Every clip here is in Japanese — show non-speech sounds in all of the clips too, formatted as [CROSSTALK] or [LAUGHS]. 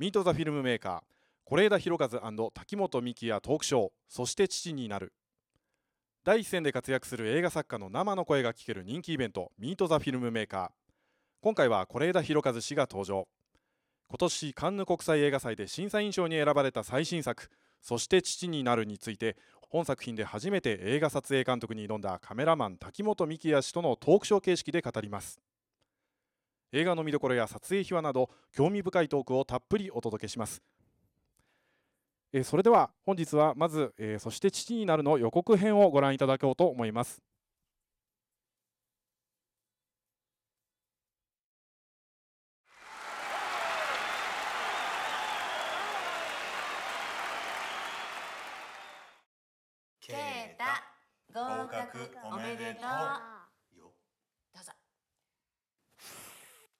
ミート・ザ・フィルムメーカー是枝裕和滝本美希やトークショーそして父になる。第一線で活躍する映画作家の生の声が聞ける人気イベントミート・ザ・フィルムメーカー。今回は是枝裕和氏が登場。今年カンヌ国際映画祭で審査員賞に選ばれた最新作そして父になるについて本作品で初めて映画撮影監督に挑んだカメラマン滝本美希也氏とのトークショー形式で語ります。映画の見どころや撮影秘話など興味深いトークをたっぷりお届けします。えそれでは本日はまず、えそして父になるの予告編をご覧いただこうと思います。合格おめでとうよどうぞお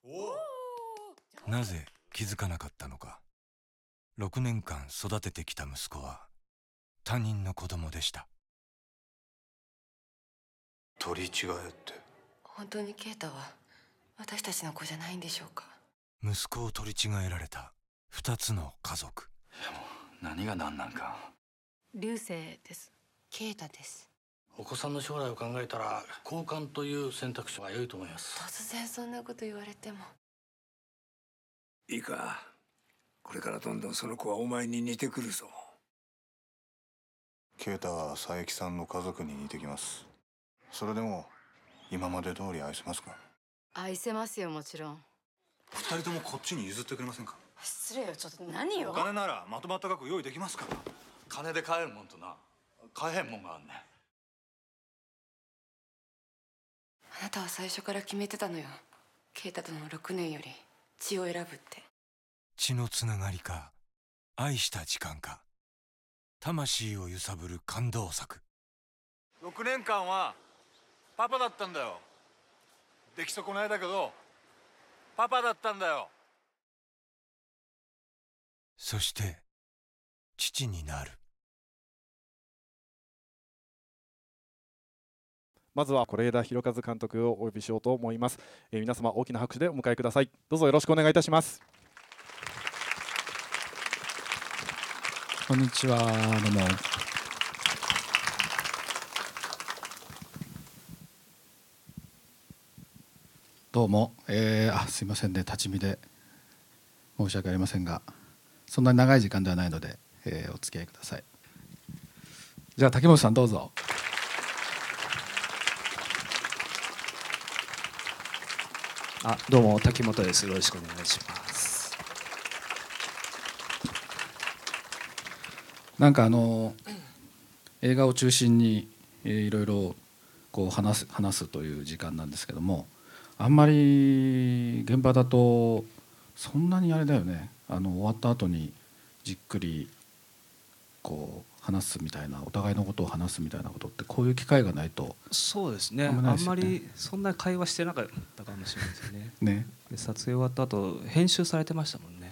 なぜ気づかなかったのか。6年間育ててきた息子は他人の子供でした。取り違えって。本当にケータは私たちの子じゃないんでしょうか。息子を取り違えられた。2つの家族。何が何なんか。流星です。ケータですお子さんの将来を考えたら交換という選択肢は良いと思います。突然そんなこと言われても。いいか。これからどんどんその子はお前に似てくるぞ。啓太は佐伯さんの家族に似てきます。それでも今まで通り愛せますか？愛せますよもちろん。二人ともこっちに譲ってくれませんか？失礼よちょっと何よ。お金ならまとまった額用意できますから。金で買えるもんとな。買えへんもんがあんねんあなたは最初から決めてたのよ。ケータとの6年より血を選ぶって。血のつながりか愛した時間か魂を揺さぶる感動作。6年間はパパだったんだよ。出来損ないだけどパパだったんだよ。そして父になるまずは是枝裕和監督をお呼びしようと思います、えー皆様大きな拍手でお迎えくださいどうぞよろしくお願いいたしますこんにちは、どうも。どうも、えー、あ、すいませんね、立ち見で。申し訳ありませんが。そんなに長い時間ではないので、えーお付き合いください。じゃあ、竹本さん、どうぞ。あ、どうも滝本です。よろしくお願いします。なんかあの映画を中心に、いろいろこう話す話すという時間なんですけどもあんまり現場だとそんなにあれだよねあの終わった後にじっくりこう話すみたいなお互いのことを話すみたいなことってこういう機会がないとそうですね。ああんまりそんな会話してなかったかもしれないですね。ねで撮影終わった後編集されてましたもんね。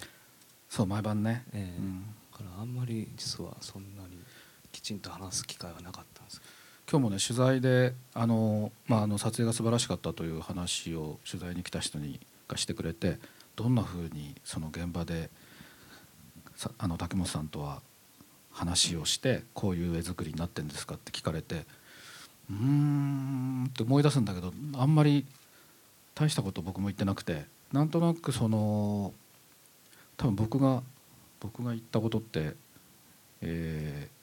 そう毎晩ね、ええうんだからあんまり実はそんなにきちんと話す機会はなかったんですけど。今日もね取材であの、まあ、あの撮影が素晴らしかったという話を取材に来た人にがしてくれてどんなふうにその現場でさあの竹本さんとは話をしてこういう絵作りになってるんですかって聞かれてうーんって思い出すんだけどあんまり大したこと僕も言ってなくてなんとなくその多分僕が僕が言ったことってえー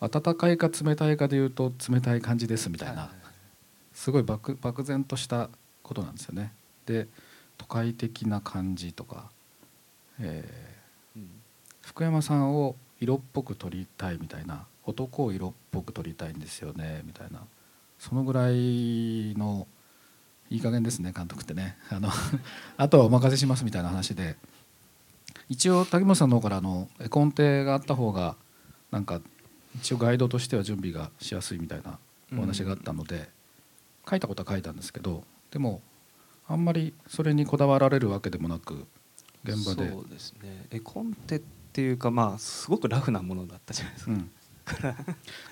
温かいか冷たいかで言うと冷たい感じですみたいなすごい漠漠然としたことなんですよね。で都会的な感じとか、えーうん福山さんを色っぽく撮りたいみたいな男を色っぽく撮りたいんですよねみたいな。そのぐらいのいい加減ですね [LAUGHS] 監督ってね。あの [LAUGHS] あとはお任せしますみたいな話で。一応竹本さんの方からあの絵コンテがあった方がなんか一応ガイドとしては準備がしやすいみたいなお話があったので、書いたことは書いたんですけどでもあんまりそれにこだわられるわけでもなく現場で。そうですね。絵コンテっていうかまあすごくラフなものだったじゃないですか。うん、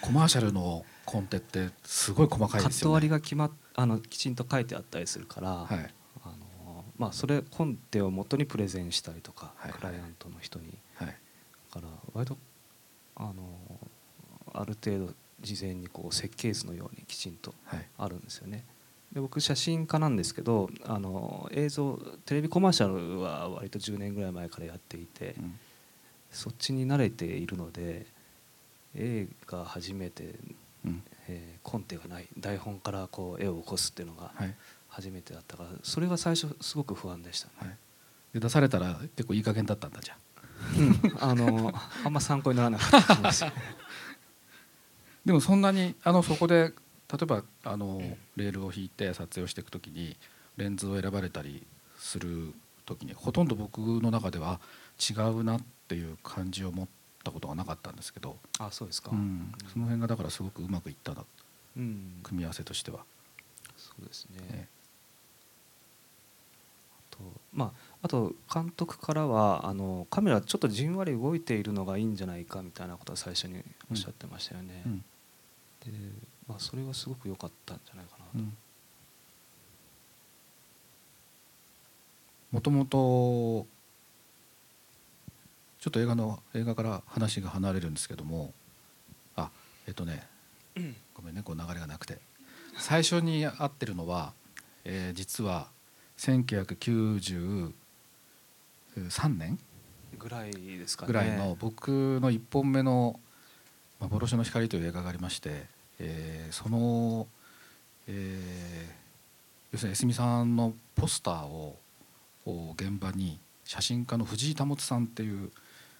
コマーシャルのコンテってすごい細かいカットですよね。割りが決まっあのきちんと書いてあったりするから、はい。あのまあそれコンテを元にプレゼンしたりとか、はい。クライアントの人に。はい。だから割とあのある程度事前にこう設計図のようにきちんとはい。あるんですよね。で僕写真家なんですけどあの映像テレビコマーシャルは割と10年ぐらい前からやっていて、うんそっちに慣れているので映画初めて、うん。えーコンテがない台本からこう絵を起こすっていうのがはい。初めてだったからそれが最初すごく不安でしたね。はい。で出されたら結構いい加減だったんだじゃあ。あのあんま参考にならなかったかもしれないでもそんなにあのそこで例えばあのレールを引いて撮影をしていくときにレンズを選ばれたりする時にほとんど僕の中では違うなっていう感じを持ったことがなかったんですけど、あそうですか、うん、その辺がだからすごくうまくいったな。うん。組み合わせとしては。そうですね、えとまああと監督からはあのカメラちょっとじんわり動いているのがいいんじゃないかみたいなことは最初におっしゃってましたよね、うん。で、まあ、それはすごく良かったんじゃないかなと、うん。もともとちょっと映画の映画から話が離れるんですけども。あえっとね。ごめんねこう流れがなくて。最初に会ってるのは、えー実は1993年ぐらいですかね。ぐらいの僕の1本目の「幻の光」という映画がありまして、えーその、えー要するに江角さんのポスターをを現場に写真家の藤井保さんっていう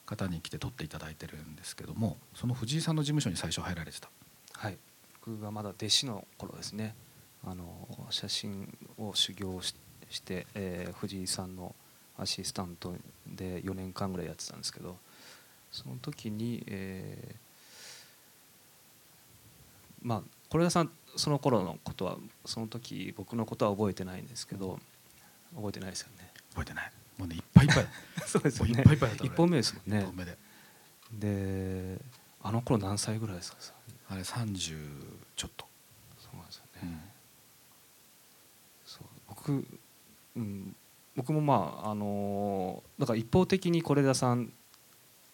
方に来て撮っていただいてるんですけどもその藤井さんの事務所に最初入られてた。はい。僕がまだ弟子の頃ですね。あの写真を修行しして、えー藤井さんのアシスタントで4年間ぐらいやってたんですけどその時に、えーまあ是枝さんその頃のことはその時僕のことは覚えてないんですけど覚えてないですよね。覚えてないもうねいっぱいいっぱい。[LAUGHS] そうですよね。いっぱいいっぱいだった1本目ですもんね。一本目で。であの頃何歳ぐらいですか？あれ30ちょっと、そうなんですよね、うん。そう。僕、うん、僕もまああのーだから一方的に是枝さん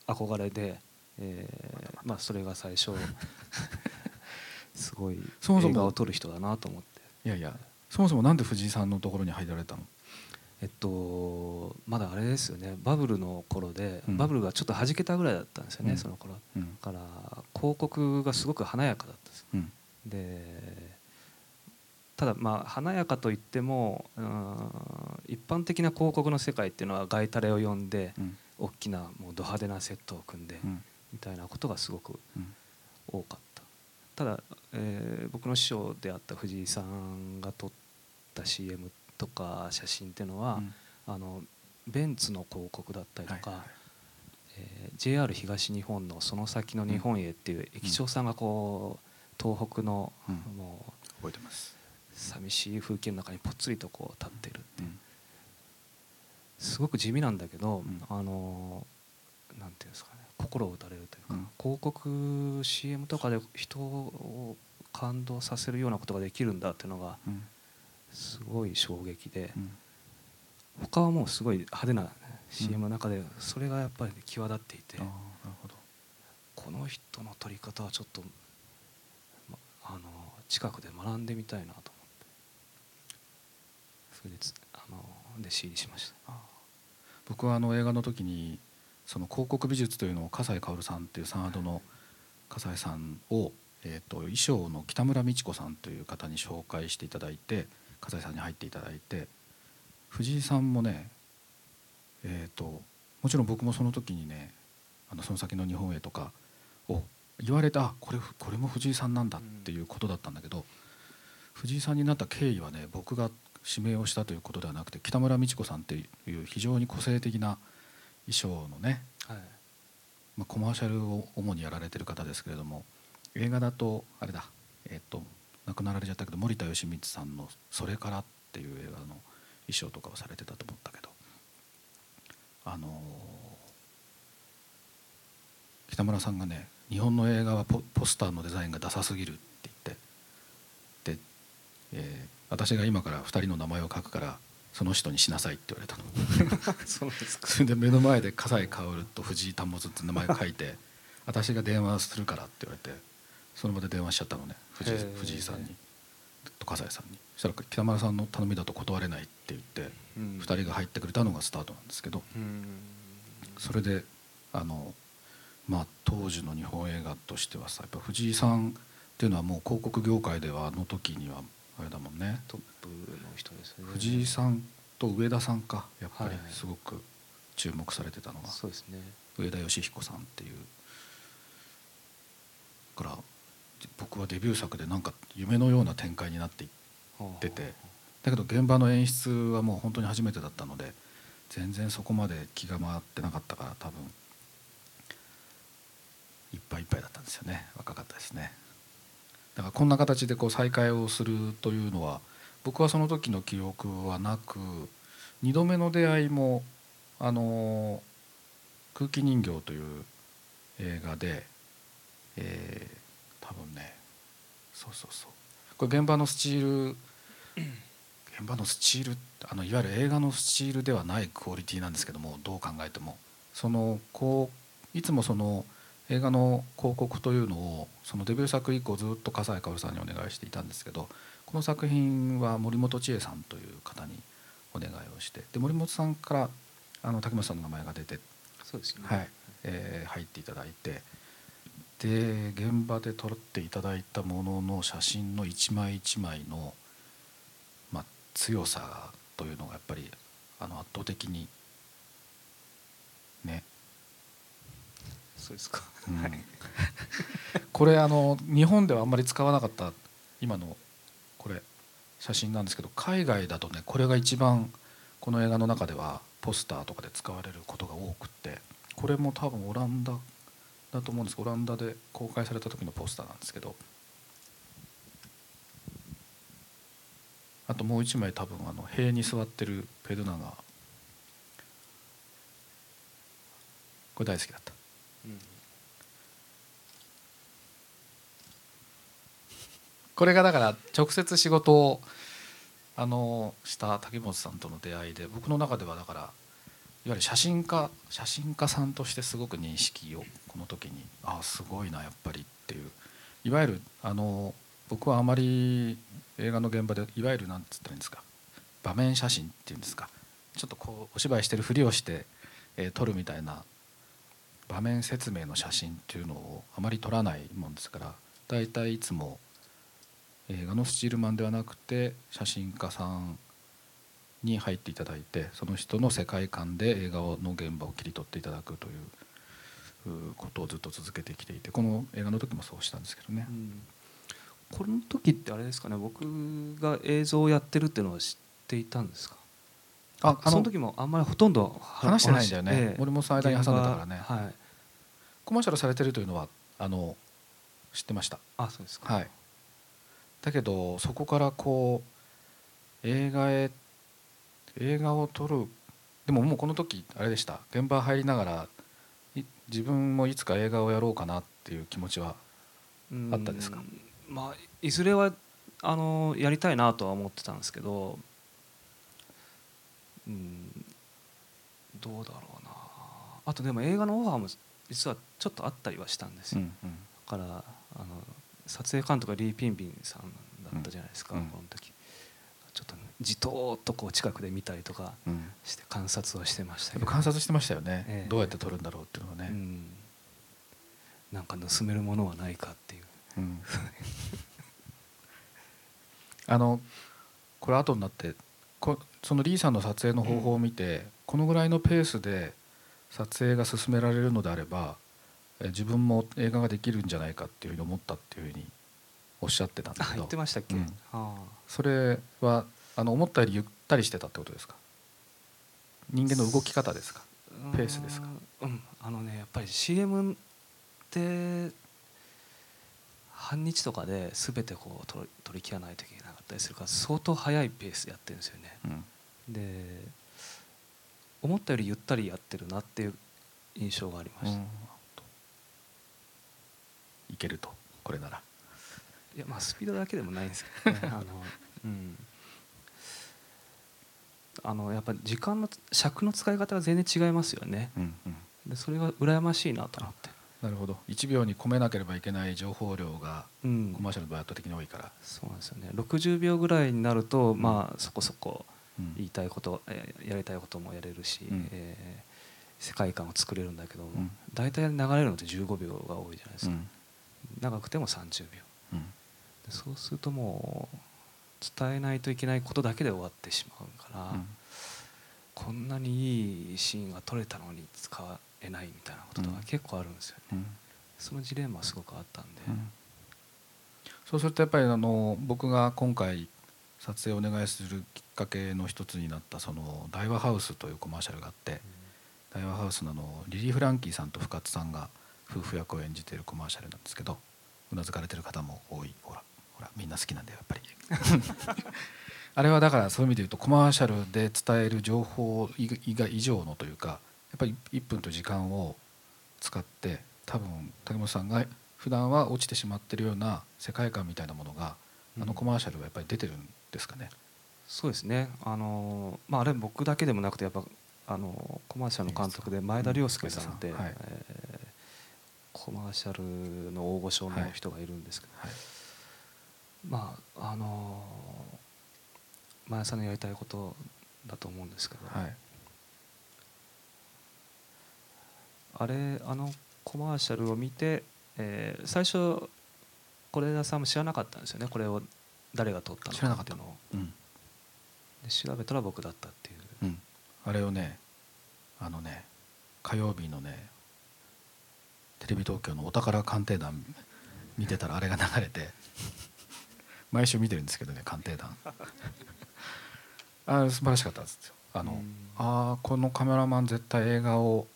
憧れで、えーまあ、それが最初 [LAUGHS] すごい映画を撮る人だなと思って。いやいや。そもそもなんで藤井さんのところに入られたの？えっとまだあれですよね。バブルの頃で、うん。バブルがちょっと弾けたぐらいだったんですよね、うん。その頃。うん。だから広告がすごく華やかだったんですうん。でただまあ華やかといってもうん一般的な広告の世界っていうのはガイタレを呼んでうん。大きなもうド派手なセットを組んでうん。みたいなことがすごくうん。多かった。ただ、えー僕の師匠であった藤井さんが撮った CM とか写真っていうのは、うん。あのベンツの広告だったりとか、はいはいえー JR 東日本のその先の日本へっていう駅長さんがこう東北のうん。もう覚えてます、寂しい風景の中にぽっつりとこう立ってるう。ん。すごく地味なんだけど、ん。あのなんていうんですかね心を打たれるというか、うん。広告 CM とかで人を感動させるようなことができるんだっていうのがうんすごい衝撃で、うん。他はもうすごい派手な CM の中でそれがやっぱり際立っていて、ああなるほど。この人の撮り方はちょっと、まあの近くで学んでみたいなと思ってそれでつあの弟子入りしました。僕はあの映画の時にその広告美術というのを笠井薫さんっていうサードの笠井さんを、えー、と衣装の北村美智子さんという方に紹介していただいて笠井さんに入っていただいて藤井さんもねえっ、ともちろん僕もその時にねあのその先の日本へとかを言われたあこれこれも藤井さんなんだっていうことだったんだけど、藤井さんになった経緯はね僕が指名をしたということではなくて北村美智子さんっていう非常に個性的な衣装のね、はい。まあ、コマーシャルを主にやられてる方ですけれども映画だとあれだえっ、と亡くなられちゃったけど森田義満さんの「それから」っていう映画の衣装とかをされてたと思ったけどあのー北村さんがね日本の映画はポポスターのデザインがダサすぎるって言ってで、えー私が今から2人の名前を書くからその人にしなさいって言われたの。[LAUGHS] それで [LAUGHS] 目の前で笠井薫と藤井保って名前書いて私が電話するからって言われてその場で電話しちゃったのね。藤藤井さんに。と笠井さんに。そしたら北村さんの頼みだと断れないって言ってうん。2人が入ってくれたのがスタートなんですけど。うん。それであのまあ当時の日本映画としてはさやっぱ藤井さんっていうのはもう広告業界ではあの時にはあれだもんね。トップの人ですね。藤井さんと上田さんか。やっぱりはい。はいすごく注目されてたのが。そうですね。上田義彦さんっていう。だから僕はデビュー作でなんか夢のような展開になっていっててだけど現場の演出はもう本当に初めてだったので全然そこまで気が回ってなかったから多分いっぱいいっぱいだったんですよね。若かったですね。だからこんな形でこう再会をするというのは僕はその時の記憶はなく2度目の出会いもあの空気人形という映画で、えー多分ね。そうそうそう。これ現場のスチール [CLEARS THROAT] 現場のスチールあのいわゆる映画のスチールではないクオリティなんですけどもどう考えても。そのこういつもその映画の広告というのをそのデビュー作以降ずっと笠井薫さんにお願いしていたんですけどこの作品は森本千恵さんという方にお願いをしてで森本さんからあの竹本さんの名前が出てそうですね。はい。えー入っていただいてで現場で撮っていただいたものの写真の一枚一枚の、まあ、強さというのがやっぱりあの圧倒的にね、そうですか。うん。はい。[LAUGHS] これあの日本ではあんまり使わなかった今のこれ写真なんですけど海外だとねこれが一番この映画の中ではポスターとかで使われることが多くってこれも多分オランダだと思うんですオランダで公開された時のポスターなんですけど。あともう一枚多分あの塀に座ってるペルナが。これ大好きだった。うん。これがだから直接仕事をあのした竹本さんとの出会いで僕の中ではだからゆる写真家写真家さんとしてすごく認識をこの時にああすごいなやっぱりっていう。いわゆるあの僕はあまり映画の現場でいわゆるなんつったらいいんですか場面写真っていうんですかちょっとこうお芝居してるふりをして、えー撮るみたいな場面説明の写真っていうのをあまり撮らないもんですから大体いつも映画のスチールマンではなくて写真家さんに入っていただいてその人の世界観で映画の現場を切り取っていただくといううことをずっと続けてきていてこの映画の時もそうしたんですけどね。う。ん。この時ってあれですかね僕が映像をやってるっていうのは知っていたんですか？ああのその時もあんまりほとんど話してないんだよね。ええ森本さん間に挟んでたからね。はい。コマーシャルされてるというのはあの知ってました。あそうですか。はい、だけどそこからこう映画へ映画を撮る。でももうこの時あれでした。現場入りながらい自分もいつか映画をやろうかなっていう気持ちはあったですか？うん。まあいずれはあのやりたいなとは思ってたんですけどうん。どうだろうな。あとでも映画のオファーも実はちょっとあったりはしたんですよ、うんうん。だからあの撮影監督がリー・ピンビンさんだったじゃないですか、うん。この時。ちょっとじとーっとこう近くで見たりとかうん。して観察はしてましたやけど。っぱ観察してましたよね、ええ。どうやって撮るんだろうっていうのをね、うん、なんか盗めるものはないかっていう。うん。[LAUGHS] あのこれ後になってこそのリーさんの撮影の方法を見て、このぐらいのペースで撮影が進められるのであればえ自分も映画ができるんじゃないかっていうふうに思ったっていうふうにおっしゃってたんだあけど。言ってましたっけ、うん。あ。それはあの思ったよりゆったりしてたってことですか？人間の動き方ですか？あペースですか？うん。あのねやっぱり CM って半日とかで全てこう取り取り切らないといけなかったりするから相当速いペースでやってるんですよね。うん。で思ったよりゆったりやってるなっていう印象がありました、うん。いけると？これなら。いやまあスピードだけでもないんですけどね。[LAUGHS] あの、うん、あのやっぱり時間の尺の使い方が全然違いますよね。うんうん。でそれが羨ましいなと思って。なるほど。1秒に込めなければいけない情報量がうん。コマーシャルの場合圧倒的に多いから、そうなんですよね。60秒ぐらいになると、まあそこそこうん。言いたいこと、えーやりたいこともやれるし、うん。えー世界観を作れるんだけども、うん。大体流れるのって15秒が多いじゃないですか、うん。長くても30秒。うん。でそうするともう伝えないといけないことだけで終わってしまうから、うん。こんなにいいシーンが撮れたのに使えないみたいなこととかうん。結構あるんですよね、うん。そのジレンマはすごくあったんで、うん。そうするとやっぱりあの僕が今回撮影をお願いするきっかけの一つになったその大和ハウスというコマーシャルがあって大和ハウスのあのリリー・フランキーさんと深津さんが夫婦役を演じているコマーシャルなんですけどうなずかれてる方も多いほらほらみんな好きなんだよやっぱり。[LAUGHS] あれはだからそういう意味で言うとコマーシャルで伝える情報以外以上のというかやっぱり1分と時間を使って多分竹本さんが普段は落ちてしまってるような世界観みたいなものがあのコマーシャルはやっぱり出てるんですかね。そうですね。あの、まあ、あれ僕だけでもなくてやっぱあのコマーシャルの監督で前田亮介さんって、うんはい。えーコマーシャルの大御所の人がいるんですけど、はいまああの前田さんのやりたいことだと思うんですけど、はい。あれあのコマーシャルを見て、えー最初是枝さんも知らなかったんですよね。これを誰が撮ったの知らなかっていうのを。うん。で調べたら僕だったっていう。うん、あれをねあのね火曜日のねテレビ東京のお宝鑑定団見てたらあれが流れて毎週見てるんですけどね鑑定団。あ素晴らしかったですよ。あの、うん。あーこのカメラマン絶対映画を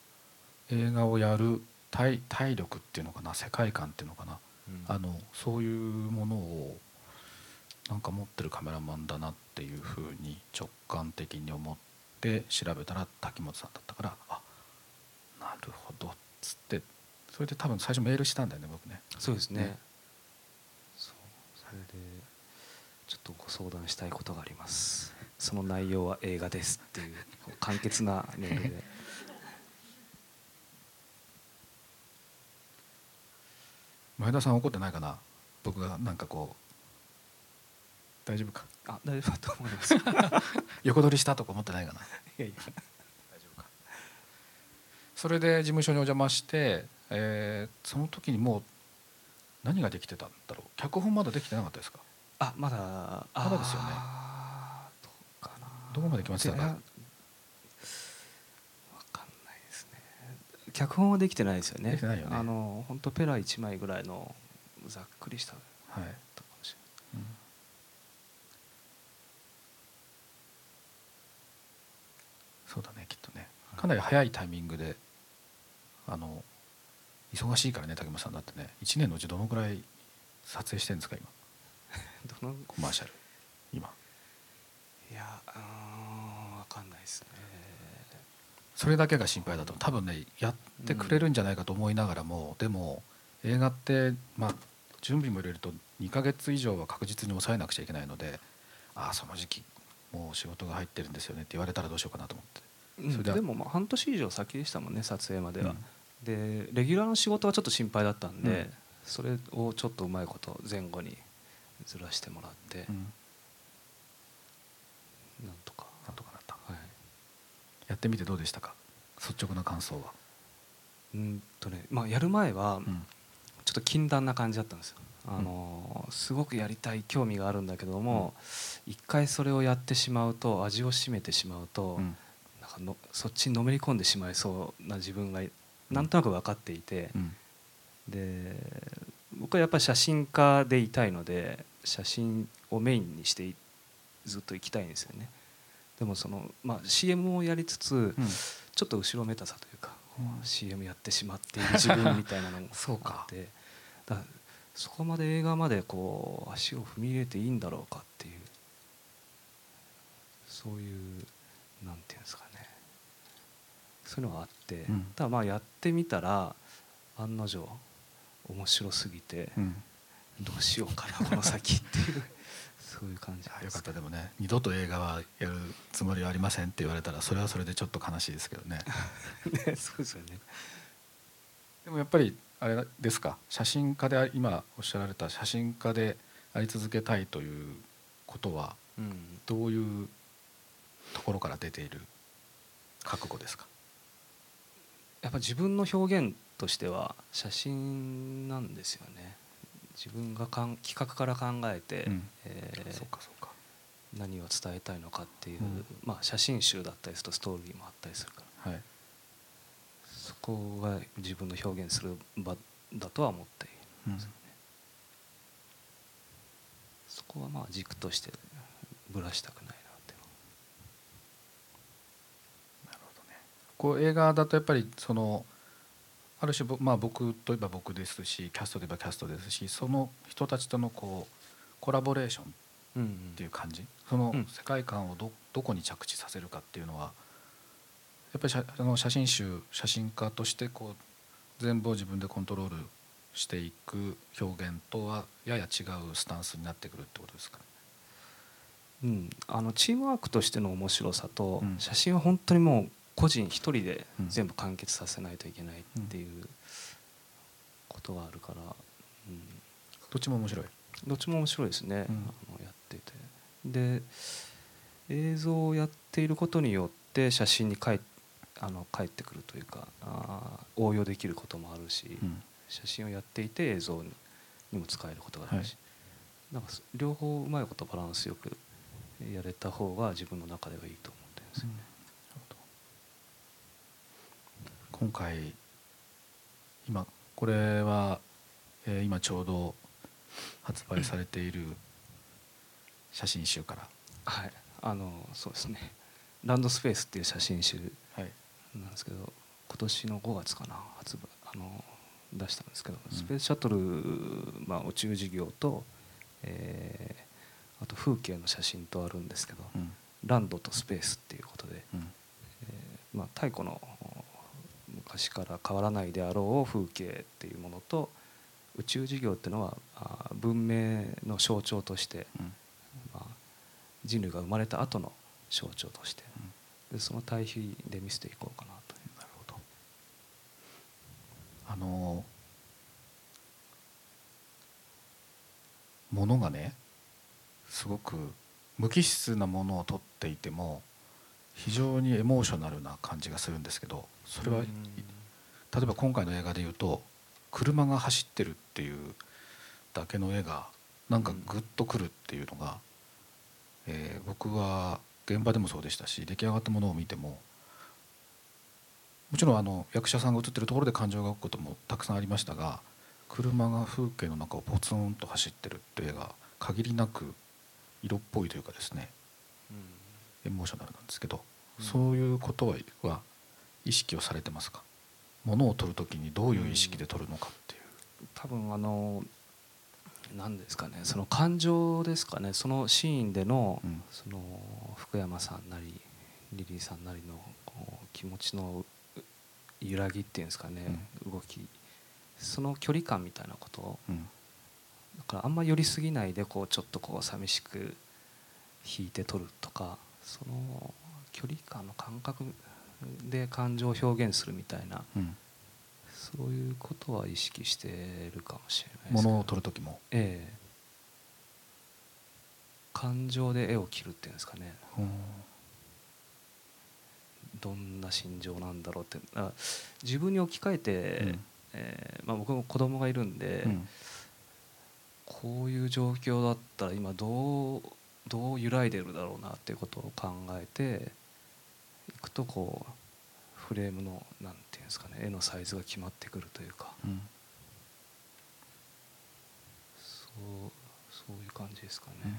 映画をやる体体力っていうのかな世界観っていうのかな、あのそういうものをなんか持ってるカメラマンだなっていうふうに直感的に思って調べたら滝本さんだったからあなるほどっつってそれで多分最初メールしたんだよね僕ね。そうですねね。そう。それでとご相談したいことがあります。その内容は映画ですっていう簡潔なメールで。[LAUGHS] 前田さん怒ってないかな？僕がなんかこう大丈夫か？あ大丈夫だと思います。い [LAUGHS] 横取りしたとか思ってないかな？やいや。大丈夫か？それで事務所にお邪魔して、えーその時にもう何ができてたんだろう？脚本まだできてなかったですか？あまだまだですよね。どうかな。どこまで来ました？かいやわかんないですね。脚本はできてないですよね。できてないよね。あの本当ペラ1枚ぐらいのざっくりしたとはい、かもしれないそうだねきっとね。かなり早いタイミングであの忙しいからね竹本さん。だってね1年のうちどのくらい撮影してるんですか今？[LAUGHS] どのコマーシャル今。いやあーわかんないですね。それだけが心配だと多分ねやってくれるんじゃないかと思いながらも、でも映画ってまあ準備も入れると2ヶ月以上は確実に抑えなくちゃいけないのでああその時期もう仕事が入ってるんですよねって言われたらどうしようかなと思って。うんそれででもまあ半年以上先でしたもんね撮影までは、うん。でレギュラーの仕事はちょっと心配だったんで、うん。それをちょっとうまいこと前後にずらしてもらって、うん。なんとか、なんとかなった。はい、やってみてどうでしたか？率直な感想は、うんとねまあやる前はうん。ちょっと禁断な感じだったんですよ。あのすごくやりたい興味があるんだけども、一回それをやってしまうと味を占めてしまうと、うん。なんかのそっちにのめり込んでしまいそうな自分がなんとなく分かっていて、うん。で僕はやっぱり写真家でいたいので写真をメインにしていずっと行きたいんですよね。でもその、まあ、CM をやりつつ、うん。ちょっと後ろめたさというか、うん。CM やってしまっている自分みたいなのも [LAUGHS] そうか。あってだそこまで映画までこう足を踏み入れていいんだろうかっていうそういうなんていうんですかね。そういうのがあって、うん。ただまあやってみたら案の定面白すぎて、うん。どうしようかなこの先っていう [LAUGHS] そういう感じあよかった。でもね二度と映画はやるつもりはありませんって言われたらそれはそれでちょっと悲しいですけどね。[LAUGHS] ねそうですよね。でもやっぱりあれですか？写真家であ今おっしゃられた写真家であり続けたいということはうん。どういうところから出ている覚悟ですか？やっぱ自分の表現としては写真なんですよね。自分がかん企画から考えて、うん。えーそうかそうか。何を伝えたいのかっていう、うん。まあ、写真集だったりするとストーリーもあったりするから。はい。そこが自分の表現する場だとは思っていうんますよね、そこはまあ軸としてぶらしたくないなっていう。のはなるほどね。こう映画だとやっぱりそのある種ぼまあ僕といえば僕ですしキャストといえばキャストですしその人たちとのこうコラボレーションうんうんっていう感じ。そのうん世界観をどどこに着地させるかっていうのはやっぱり写あの写真集写真家としてこう全部を自分でコントロールしていく表現とはやや違うスタンスになってくるってことですかね。うん、あのチームワークとしての面白さと、うん。写真は本当にもう個人一人でうん。全部完結させないといけないっていうことがあるから、うん、どっちも面白い。どっちも面白いですね、うん。あのやってて。で映像をやっていることによって写真に返あの返ってくるというかあー応用できることもあるし、うん。写真をやっていて映像ににも使えることがあるし、なんかそ両方うまいことバランスよくやれた方が自分の中ではいいと思ってるんですよね。今回今これは、えー今ちょうど発売されている写真集から、はい、あのそうですね。ランドスペースっていう写真集はい。なんですけど今年の5月かな発売あの出したんですけど、うん。スペースシャトル、まあ、宇宙事業と、えーあと風景の写真とあるんですけど、うん。ランドとスペースっていうことで、うん。えーまあ、太古の昔から変わらないであろう風景っていうものと宇宙事業っていうのは文明の象徴として、うん。まあ、人類が生まれた後の象徴として、でその対比で見せていこうかなという。なるほど。あのものがねすごく無機質なものを撮っていても非常にエモーショナルな感じがするんですけどそれは例えば今回の映画で言うと車が走ってるっていうだけの絵がなんかグッとくるっていうのが、えー僕は現場でもそうでしたし出来上がったものを見てももちろんあの役者さんが映ってるところで感情が動くこともたくさんありましたが車が風景の中をポツンと走ってるっていう絵が限りなく色っぽいというかですねエモーショナルなんですけど、そういうことはは意識をされてますか？ものを撮る時にどういう意識で撮るのかっていう。多分あの何ですかねその感情ですかねそのシーンでの,、うん。その福山さんなりリリーさんなりのこう気持ちのう揺らぎっていうんですかね、動き。その距離感みたいなこと。をうん。だからあんま寄りすぎないでこうちょっとこう寂しく弾いて撮るとかその距離感の感覚で感情を表現するみたいなうん。そういうことは意識してるかもしれないですけどものを撮る時も、ええ。感情で絵を切るっていうんですかね。うんどんな心情なんだろうって。あ自分に置き換えて、うん。えーまあ、僕も子供がいるんで、うん。こういう状況だったら今どうどう揺らいでるだろうなっていうことを考えていくとこうフレームのなんていうんですかね絵のサイズが決まってくるというか。うん。そうそういう感じですかね。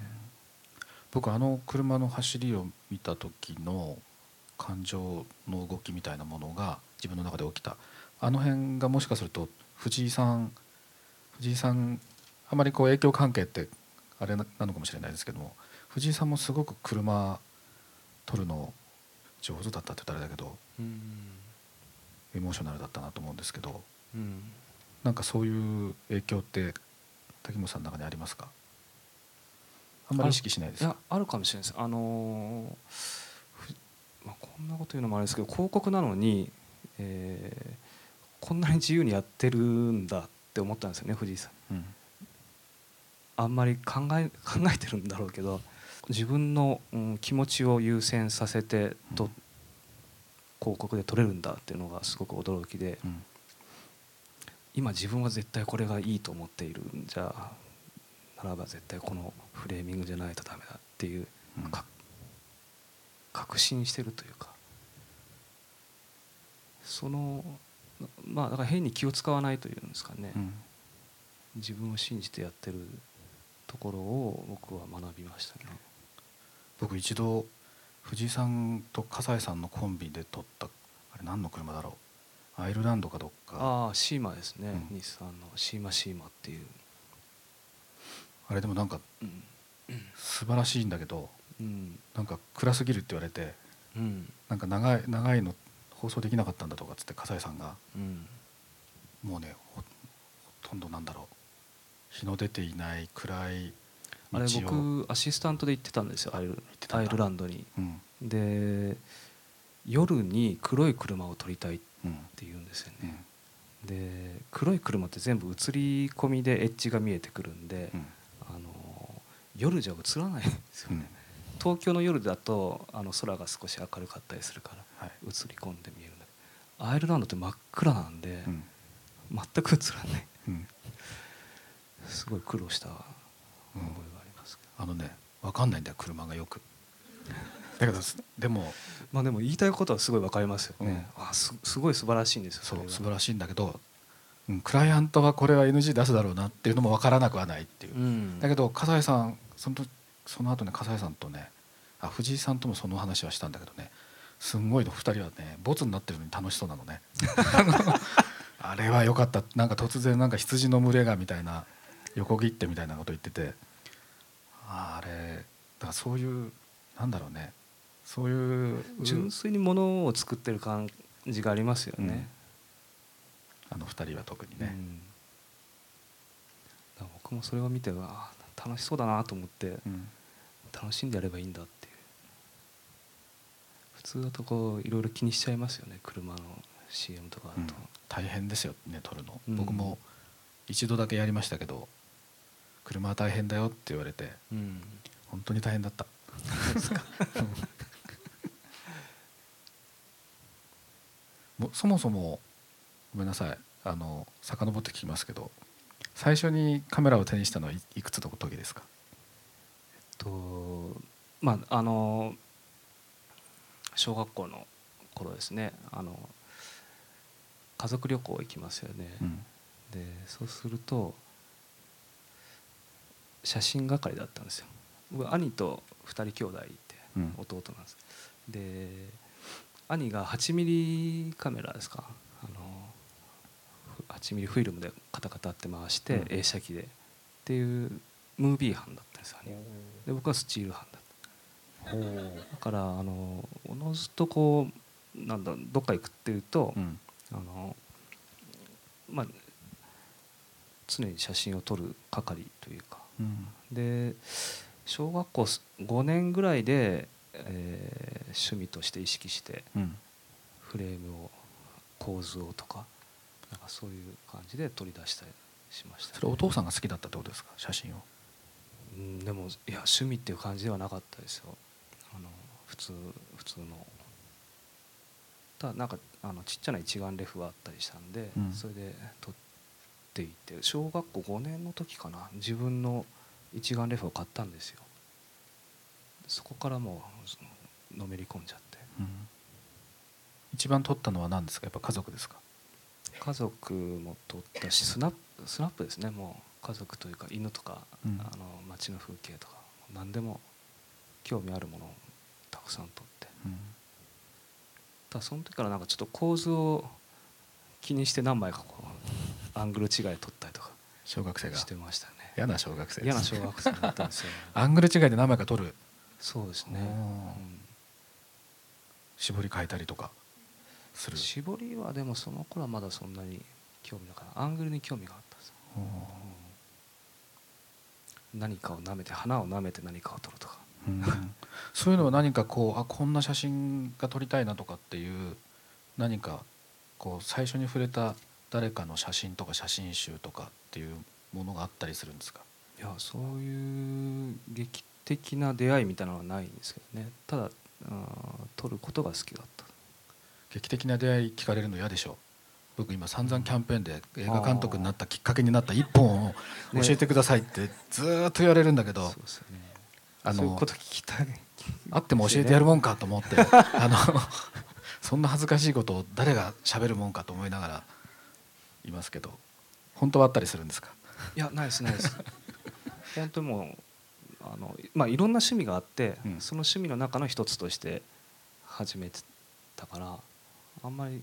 僕あの車の走りを見た時の感情の動きみたいなものが自分の中で起きた。あの辺がもしかすると藤井さん藤井さんあまりこう影響関係ってあれななのかもしれないですけども藤井さんもすごく車撮るの上手だったって言ったらだけどうんエモーショナルだったなと思うんですけどうんなんかそういう影響って滝本さんの中にありますか？あんまり意識しないですか？いやあるかもしれないです。あのーふまあ、こんなこと言うのもあれですけど広告なのに、えーこんなに自由にやってるんだって思ったんですよね藤井さん。うん。あんまり考え [LAUGHS] 考えてるんだろうけど自分の、うん、気持ちを優先させてと、うん。広告で撮れるんだっていうのがすごく驚きでうん。今自分は絶対これがいいと思っているんじゃならば絶対このフレーミングじゃないとダメだっていううん。か確信してるというかそのまあだから変に気を使わないというんですかね、うん。自分を信じてやってるところを僕は学びましたね。僕一度藤井さんと笠井さんのコンビで撮ったあれ何の車だろう？アイルランドかどっか。ああシーマですね、うん。日産のシーマシーマっていう、あれでもなんかうん。素晴らしいんだけどうん。なんか暗すぎるって言われてうん。なんか長い長いの放送できなかったんだとかっつって笠井さんが。うん、もうねほほとんどなんだろう。日の出ていない暗い道あれを僕アシスタントで行ってたんですよアイルランドに。うん。で夜に黒い車を撮りたいっうんて言うんですようん。ね。で黒い車って全部映り込みでエッジが見えてくるんで、うん。あの夜じゃ映らないんですよね。うん。東京の夜だとあの空が少し明るかったりするからはい。映り込んで見えるんだ。けどアイルランドって真っ暗なんで、うん。全く映らない。うん。すごい苦労した覚えがあのね分かんないんだよ車がよく。だけどすでもまあでも言いたいことはすごいわかりますよね、うん。あすすごい素晴らしいんですよそう素晴らしいんだけど、うん、クライアントはこれは NG 出すだろうなっていうのも分からなくはないっていう、うん。だけど笠井さんその時その後ね笠井さんとねあ藤井さんともその話はしたんだけどねすんごいの2人はねボツになってるのに楽しそうなのね。[LAUGHS] あれは良かった。なんか突然なんか羊の群れがみたいな横切ってみたいなこと言っててああれだからそういうなんだろうね。そういう純粋にものを作ってる感じがありますよね、あの2人は特にね、うん。僕もそれを見てあ楽しそうだなと思ってうん。楽しんでやればいいんだっていう。普通だとこういろいろ気にしちゃいますよね。車の CM とかだと、うん。大変ですよね撮るの、うん。僕も一度だけやりましたけど車は大変だよって言われてうん。本当に大変だった。[LAUGHS] もそもそもごめんなさい。あの遡って聞きますけど最初にカメラを手にしたのはいいくつの時ですか？とまああの小学校の頃ですね。あの家族旅行行きますよね、うん。でそうすると写真係だったんですよ。僕兄と2人兄弟いてうん。弟なんです、で兄が8ミリカメラですか。あの8ミリフィルムでカタカタって回して、うん。映写機で。っていうムービー班だったんですよ兄。はで僕はスチール班だった。だからあのおのずとこうなんだどっか行くっていうと、うん。あのまあ常に写真を撮る係というかうんで小学校5年ぐらいで、えー趣味として意識してうん。フレームを構図をとかなんかそういう感じで取り出したりしました、それお父さんが好きだったってことですか？写真を。うんでもいや趣味っていう感じではなかったですよ。あの普通普通の。ただなんかあのちっちゃな一眼レフがあったりしたんで、うん。それで撮っていって小学校5年の時かな自分の一眼レフを買ったんですよ。そこからもうのめり込んじゃって。うん。一番撮ったのは何ですか？やっぱ家族ですか？家族も撮ったしスナップスナップですね。もう家族というか犬とか、うん。あの街の風景とか何でも興味あるものをたくさん撮って。うん。ただその時からなんかちょっと構図を気にして何枚かこうアングル違いで撮ったりとか小学生が。してましたね。嫌な小学生嫌な小学生だったんですよ、[LAUGHS] アングル違いで何枚か撮る。そうですね、うん。絞り変えたりとかする。絞りはでもその頃はまだそんなに興味なかった。アングルに興味があったんですよ、おー。何かを舐めて花を舐めて何かを撮るとか。うん。そういうのは何かこうあこんな写真が撮りたいなとかっていう何かこう最初に触れた誰かの写真とか写真集とかっていうものがあったりするんですか？いやそういう劇的な出会いみたいなのはないんですけどね。ただ撮ることが好きだった。劇的な出会い聞かれるの嫌でしょ？僕今散々キャンペーンで映画監督になったきっかけになった一本を教えてくださいってずーっと言われるんだけど、そうですよね。あのそういうこと聞きたい。あっても教えてやるもんかと思って [LAUGHS] あの [LAUGHS] そんな恥ずかしいことを誰が喋るもんかと思いながらいますけど本当はあったりするんですか？いやないですないです。[LAUGHS] 本当にもうあのまあいろんな趣味があって、うん。その趣味の中の一つとして始めてたからあんまり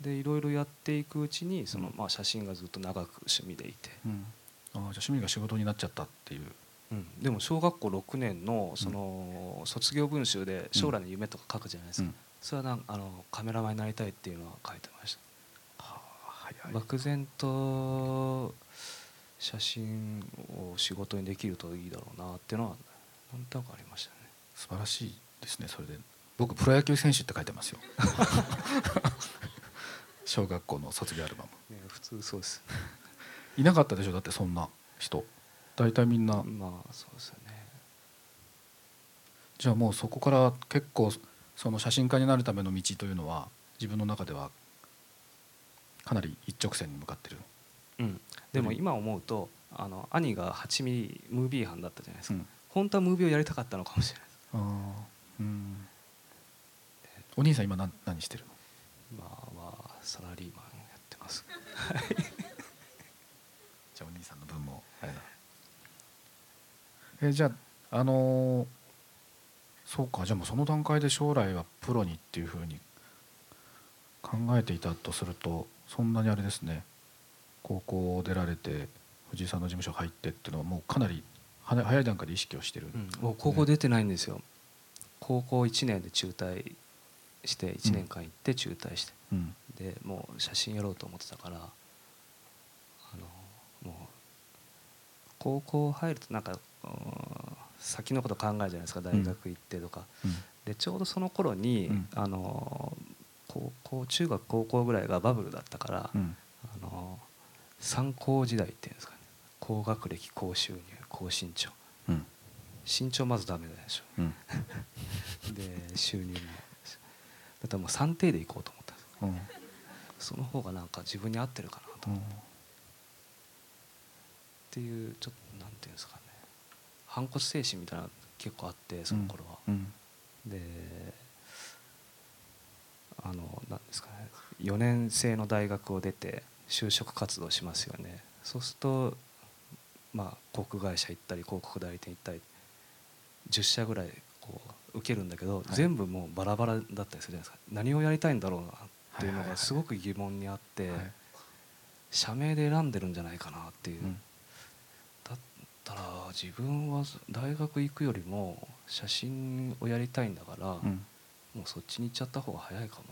でいろいろやっていくうちにその、まあ、写真がずっと長く趣味でいて、うん、ああじゃあ趣味が仕事になっちゃったっていう。うん、でも小学校6年のその卒業文集で将来の夢とか書くじゃないですか、うん。それはなんあのカメラマンになりたいっていうのは書いてました。は漠然と写真を仕事にできるといいだろうなっていうのはなんとなくありましたね。素晴らしいですねそれで。僕プロ野球選手って書いてますよ。[LAUGHS] 小学校の卒業アルバム。ね普通そうです。いなかったでしょだってそんな人。大体みんな。まあそうですよね。じゃあもうそこから結構その写真家になるための道というのは自分の中ではかなり一直線に向かってる、うん。でも今思うとあの兄が8ミリムービー班だったじゃないですか、うん。本当はムービーをやりたかったのかもしれないあーうん。お兄さん今何何してる？の今はサラリーマンやってます。[LAUGHS] じゃあお兄さんの分もあれだ。えじゃああのーそうか。じゃあもうその段階で将来はプロにっていうふうに考えていたとするとそんなにあれですね。高校を出られて藤井さんの事務所入ってっていうのはもうかなりは早い段階で意識をしてる、うん、もう高校出てないんですよ。高校1年で中退して1年間行って中退して、うん。でもう写真やろうと思ってたからあのもう高校入るとなんかうん先のこと考えるじゃないですか。大学行ってとか、うん。でちょうどその頃に、うん。あの高校中学高校ぐらいがバブルだったから、うん。あの参考時代っていうんですかね。高学歴高収入高身長うん。身長まずダメでしょうん。[LAUGHS] で収入も。だったらもう3定で行こうと思ったんですうん。その方がなんか自分に合ってるかなと。うん。っていうちょっとなんていうんですかね。反骨精神みたいなの結構あってその頃は、うん。であのなんですかね4年生の大学を出て就職活動しますよね。そうするとまあ航空会社行ったり広告代理店行ったり10社ぐらいこう受けるんだけど、全部もうバラバラだったりするじゃないですか。何をやりたいんだろうなっていうのがすごく疑問にあって、はい。社名で選んでるんじゃないかなっていう、うん。だったら自分は大学行くよりも写真をやりたいんだから、うん。もうそっちに行っちゃった方が早いかも。な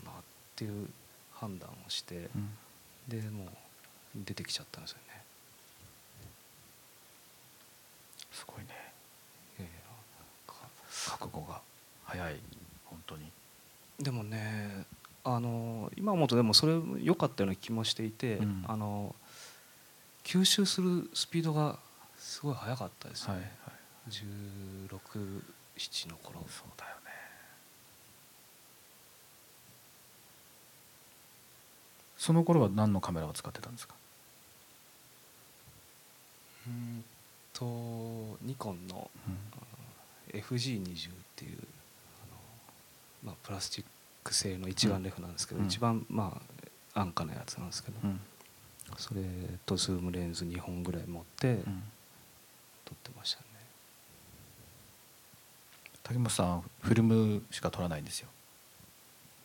っていう判断をして、うん。でもう出てきちゃったんですよね。すごいね。いやいや覚悟が早い本当に。でもねあの今思うとでもそれ良かったような気もしていて、うん。あの吸収するスピードがすごい速かったですね、はいはい1617の頃。そうだよねその頃は何のカメラを使ってたんですか？うんとニコンのうん。FG20 っていうまあ、プラスチック製の一眼レフなんですけど、うん。一番まあ安価なやつなんですけど、うん。それとズームレンズ2本ぐらい持ってうん。撮ってましたね、瀧本さんフィルムしか撮らないんですよ。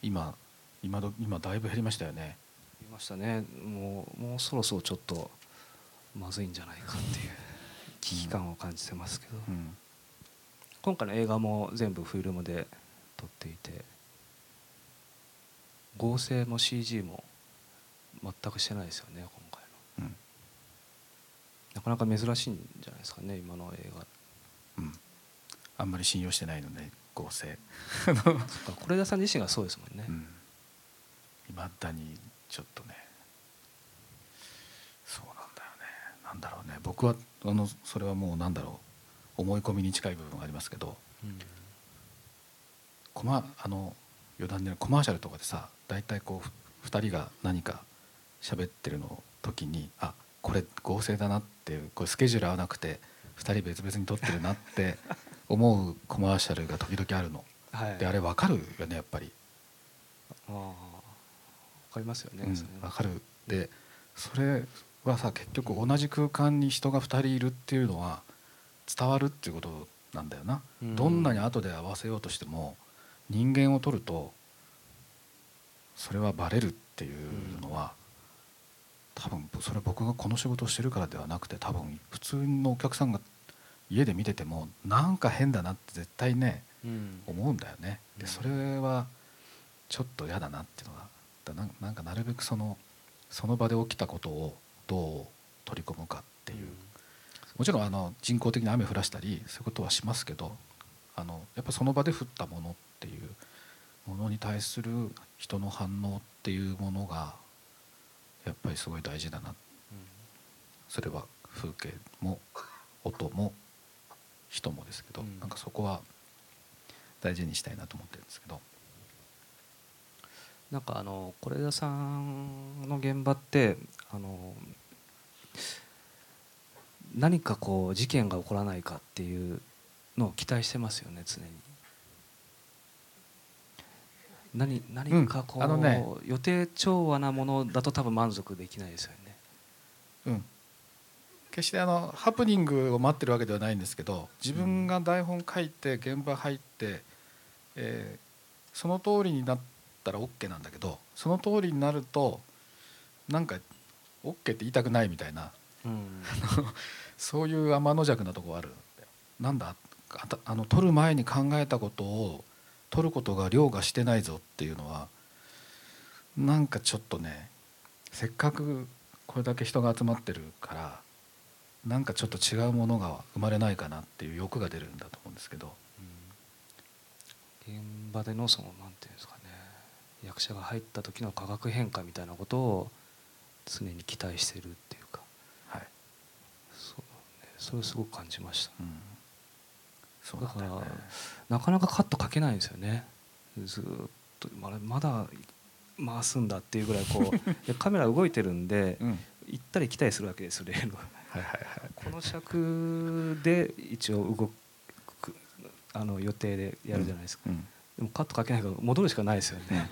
今今ど今だいぶ減りましたよね。見ましたね。もうもうそろそろちょっとまずいんじゃないかっていう危機感を感じてますけど、うん。今回の映画も全部フィルムで撮っていて合成も CG も全くしてないですよね今回の。うん。なんかなか珍しいんじゃないですかね今の映画。うん。あんまり信用してないので合成。[LAUGHS] そっか是枝さん自身がそうですもんね、うん。いまだにちょっとね。そうなんだよね。なんだろうね。僕はあのそれはもうなんだろう。思い込みに近い部分がありますけど。うんコマあの余談でコマーシャルとかでさ大体こう2人が何か喋ってるの時にあこれ合成だなっていうこれスケジュール合わなくて2人別々に撮ってるなって [LAUGHS] 思うコマーシャルが時々あるの。はい。であれ分かるよねやっぱり。あかりますよね、うんそれわかる。でそれはさ結局同じ空間に人が2人いるっていうのは伝わるっていうことなんだよな、うん。どんなに後で合わせようとしても人間を撮るとそれはバレるっていうのは、多分それ僕がこの仕事をしてるからではなくて多分普通のお客さんが家で見ててもなんか変だなって絶対ねうん。思うんだよね。でそれはちょっと嫌だなっていうのがだなんなんかなるべくそのその場で起きたことをどう取り込むかっていう、もちろんあの人工的に雨降らしたりそういうことはしますけどあのやっぱその場で降ったものっていうものに対する人の反応っていうものがやっぱりすごい大事だな。それは風景も音も人もですけど、うん。なんかそこは大事にしたいなと思ってるんですけど。なんかあの是枝さんの現場ってあの何かこう事件が起こらないかっていうのを期待してますよね常に。何何かこう、あのね予定調和なものだと多分満足できないですよね。うん、決してあのハプニングを待ってるわけではないんですけど自分が台本書いて現場入って、えーその通りになったら OK なんだけどその通りになるとなんか OK って言いたくないみたいな。うん。[LAUGHS] そういう天の弱なとこある。なんだあの撮る前に考えたことを撮ることが凌駕してないぞっていうのはなんかちょっとねせっかくこれだけ人が集まってるからなんかちょっと違うものが生まれないかなっていう欲が出るんだと思うんですけど。現場でのそのなんていうんですかね役者が入った時の化学変化みたいなことを常に期待してるっていうか、はい。そうね、それをすごく感じました。うん。そうだからなかなかカットかけないんですよね。ずーっとまだまだ回すんだっていうぐらいこう [LAUGHS] でカメラ動いてるんでうん。行ったり来たりするわけですよ例の。はいはいはい。この尺で一応動くあの予定でやるじゃないですか、うんでもカットかけないから戻るしかないですようんね、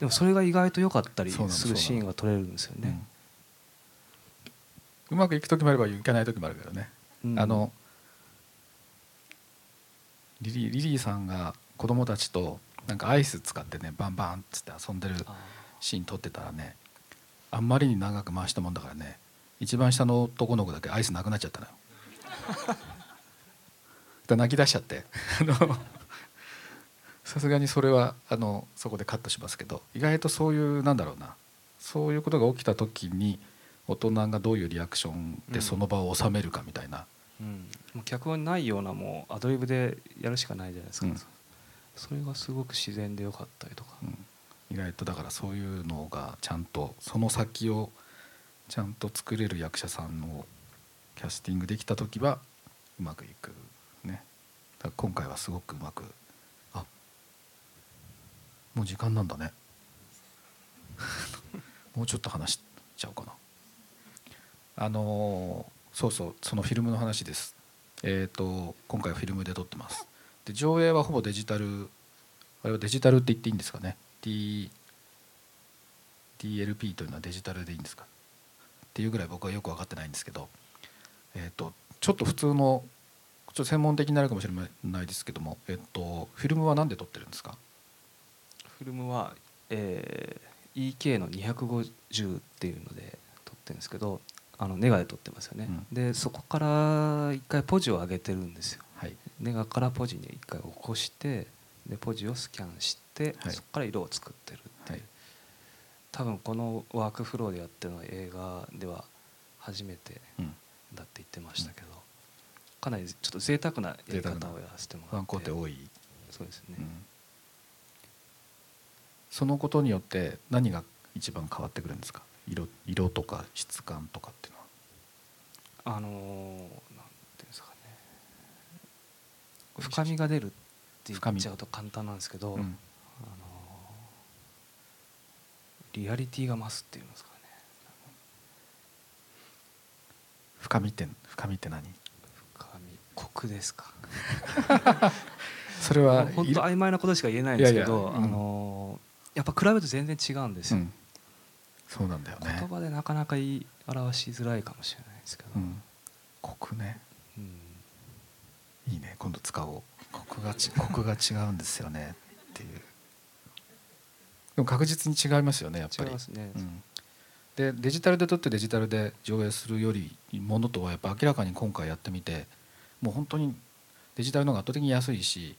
でもそれが意外と良かったりするシーンが撮れるんですよね、うまくいく時もあればいかない時もあるけどね。うん。あのリリーリリーさんが子供たちとなんかアイス使ってねバンバンっつって遊んでるあシーン撮ってたらねあんまりに長く回したもんだからね一番下の男の子だけアイスなくなっちゃったのよ。[LAUGHS] で泣き出しちゃって。あのさすがにそれはあのそこでカットしますけど意外とそういうなんだろうなそういうことが起きた時に大人がどういうリアクションでその場を収めるかみたいな、うん、もう脚本にないようなもうアドリブでやるしかないじゃないですか、うん。それがすごく自然でよかったりとか、うん。意外とだからそういうのがちゃんとその先をちゃんと作れる役者さんをキャスティングできた時はうまくいくね。だから今回はすごくうまくあもう時間なんだね。[LAUGHS] もうちょっと話しちゃおうかな。あのーそうそうそのフィルムの話です。えっ、と今回はフィルムで撮ってます。で上映はほぼデジタルあれはデジタルって言っていいんですかね。D DLP というのはデジタルでいいんですか。っていうぐらい僕はよく分かってないんですけど、えー、とちょっと普通のちょっと専門的になるかもしれないですけども、えっとフィルムは何で撮ってるんですか？フィルムは、えー EK の250っていうので撮ってるんですけどあのネガで撮ってますよね、うん。でそこから一回ポジを上げてるんですよ。はい。ネガからポジに一回起こしてでポジをスキャンして、はい。そこから色を作ってるっていう、はい。多分このワークフローでやってるのは映画では初めてうん。だって言ってましたけど、かなりちょっと贅沢なやり方をやらせてもワンらって。コテ多い、そうですね、うんそのことによって何が一番変わってくるんですか？色色とか質感とかっていうのは。あのーなんていうんですかね。深みが出るって言っちゃうと簡単なんですけど、うん。あのーリアリティが増すっていうんですかね。深みって深みって何？深みコクですか。[LAUGHS] それは本当曖昧なことしか言えないんですけどいやいやうん。あのーやっぱ比べると全然違うんですよ、うん。そうなんだよね。言葉でなかなか言い表しづらいかもしれないですけど、うん。コクね。うん。いいね。今度使おう。コクがち [LAUGHS] コクが違うんですよねっていう。でも確実に違いますよねやっぱり。違いますね、うん、でデジタルで撮ってデジタルで上映するよりものとはやっぱ明らかに今回やってみてもう本当にデジタルの方が圧倒的に安いし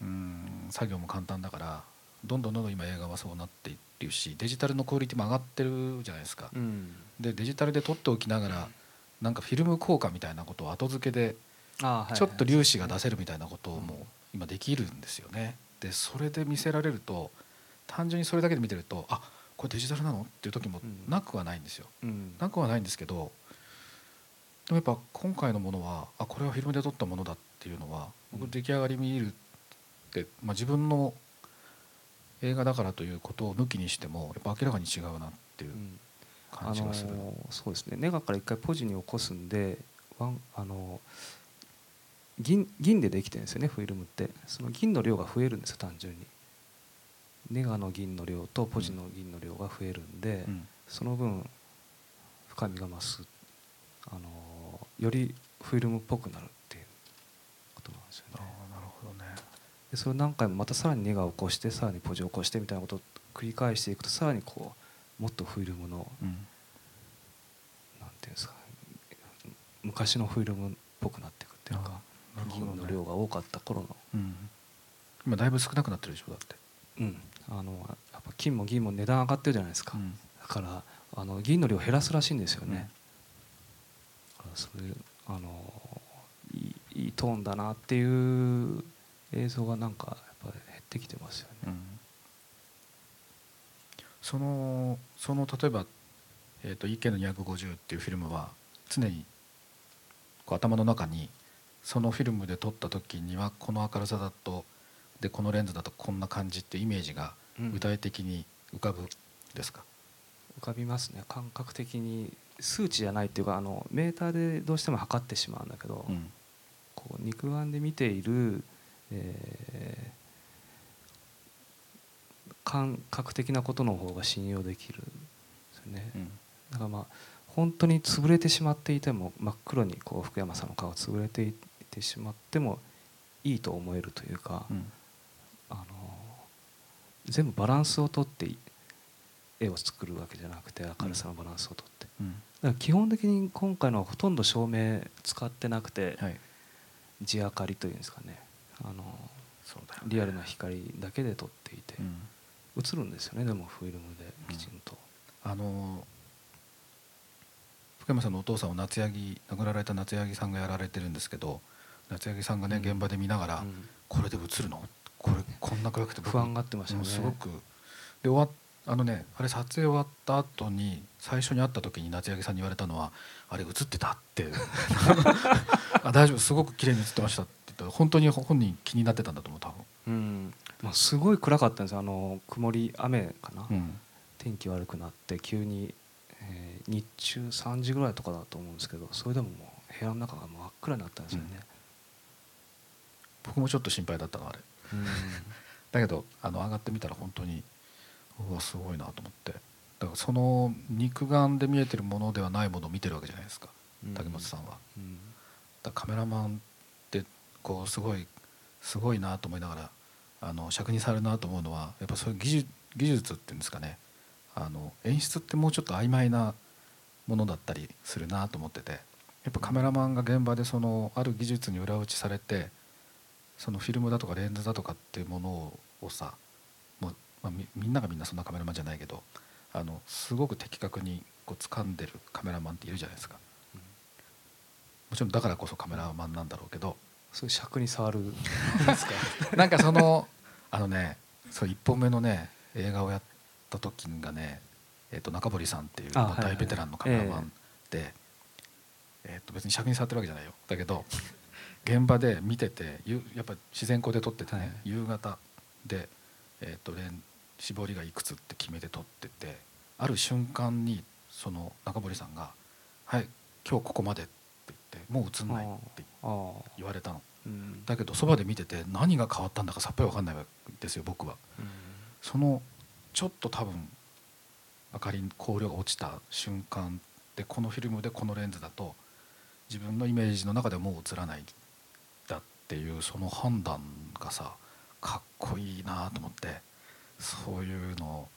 うん作業も簡単だからどんどんどんどん今映画はそうなっていってるしデジタルのクオリティも上がってるじゃないですか。うんでデジタルで撮っておきながらなんかフィルム効果みたいなことを後付けでちょっと粒子が出せるみたいなことも今できるんですよね。でそれで見せられると単純にそれだけで見てるとあこれデジタルなの？っていう時もうんなくはないんですよ。うんなくはないんですけどでもやっぱ今回のものはあこれはフィルムで撮ったものだっていうのはうん僕出来上がり見るって、まあ、自分の映画だからということを抜きにしてもやっぱ明らかに違うなっていううん。感じがする。あのーそうですね。ネガから一回ポジに起こすんでワンあのー銀銀でできてるんですよねフィルムって。その銀の量が増えるんですよ単純に。ネガの銀の量とポジの銀の量が増えるんで、うん。その分深みが増す。あのーよりフィルムっぽくなるっていうことなんですよね。でそれを何回もまたさらにネガを起こしてさらにポジを起こしてみたいなことを繰り返していくとさらにこうもっとフィルムのうん。なんていうんですか昔のフィルムっぽくなっていくっていうかあーなるほ銀の量が多かった頃の、うん、今だいぶ少なくなってるでしょだって。うん、あのやっぱ金も銀も値段上がってるじゃないですか、うん。だからあの銀の量減らすらしいんですよね、だからそれあのいいいいトーンだなっていう映像がなんかやっぱり減ってきてますよね、うん。そのその例えば、えー、と EK の250っていうフィルムは常にこう頭の中にそのフィルムで撮った時にはこの明るさだとでこのレンズだとこんな感じっていうイメージがうん。具体的に浮かぶですか、浮かびますね。感覚的に数値じゃないっていうかあのメーターでどうしても測ってしまうんだけど、うん。こう肉眼で見ている、えー感覚的なことの方が信用できるんですよね、うん。だからまあ本当に潰れてしまっていても真っ黒にこう福山さんの顔が潰れていてしまってもいいと思えるというか、うん。あの全部バランスをとって絵を作るわけじゃなくて明るさのバランスをとって、うん。だから基本的に今回のはほとんど照明使ってなくて、はい。地明かりというんですかねあのそうだよね。リアルな光だけで撮っていて、うん。映るんですよねでもフィルムできちんと、あの福山さんのお父さんを夏柳亡くなられた夏柳さんがやられてるんですけど夏柳さんがね、うん。現場で見ながら、うん。これで映るの？これこんな暗くて僕不安がってましたよねすごく。で終わっあのねあれ撮影終わった後に最初に会った時に夏柳さんに言われたのは「あれ映ってた?」って「[LAUGHS] [LAUGHS] あ大丈夫。すごく綺麗に映ってました」って言ったら本当に本人気になってたんだと思う多うん。まあ、すごい暗かったんですよ。あの曇り雨かな、分、うん、天気悪くなって急に、えー日中3時ぐらいとかだと思うんですけどそれでももう部屋の中が真っ暗になったんですよね、僕もちょっと心配だったのあれ。うん。[LAUGHS] だけどあの上がってみたら本当にうわすごいなと思って。だからその肉眼で見えてるものではないものを見てるわけじゃないですか。うん。竹本さんは。うん。だカメラマンこうすごいすごいなと思いながらあの尺にされるなと思うのはやっぱそういう技術技術っていうんですかね。あの演出ってもうちょっと曖昧なものだったりするなと思っててやっぱカメラマンが現場でそのある技術に裏打ちされてそのフィルムだとかレンズだとかっていうものをさもう、まあ、みみんながみんなそんなカメラマンじゃないけどあのすごく的確にここう掴んでるカメラマンっているじゃないですか、もちろんだからこそカメラマンなんだろうけどそういう尺に触る [LAUGHS] なんかそのあのねそう1本目のね映画をやった時がね、えー、と中堀さんっていう大ベテランのカメラマンで、えー、と別に尺に触ってるわけじゃないよ。だけど現場で見ててゆやっぱ自然光で撮っててね、はい。夕方で、えー、とレン絞りがいくつって決めて撮っててある瞬間にその中堀さんが「はい今日ここまで」って言って「もう映んない」って言われたの。うんだけどそばで見てて何が変わったんだかさっぱり分かんないですよ僕は。そのちょっと多分明かり光量が落ちた瞬間でこのフィルムでこのレンズだと自分のイメージの中ではもう映らないだっていうその判断がさかっこいいなと思ってそういうの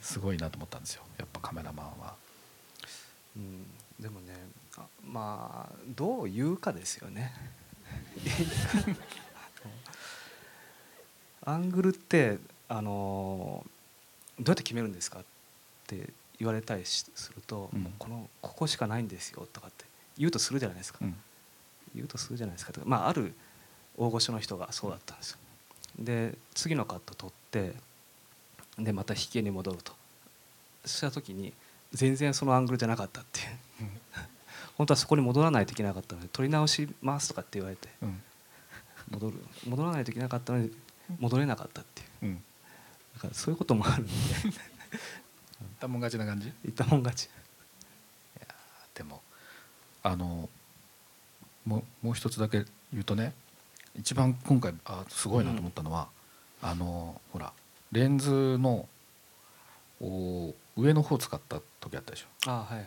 すごいなと思ったんですよやっぱカメラマンは。うん、でもねあまあどう言うかですよね。[LAUGHS] アングルってあのどうやって決めるんですかって言われたりしすると、うん。このここしかないんですよとかって言うとするじゃないですか、うん。言うとするじゃないですか。まあある大御所の人がそうだったんですよ。で次のカット取ってでまた引き絵に戻ると。した時に全然そのアングルじゃなかったっていう本当はそこに戻らないといけなかったので撮り直しますとかって言われてうん。戻る戻らないといけなかったのに戻れなかったっていう。うん、だからそういうこともあるんで。たもん勝ちな感じ？言ったもん勝ち。でもあのもうもう一つだけ言うとね一番今回あすごいなと思ったのは、あのほらレンズのお上の方を使った時あったでしょ？あはいはいはい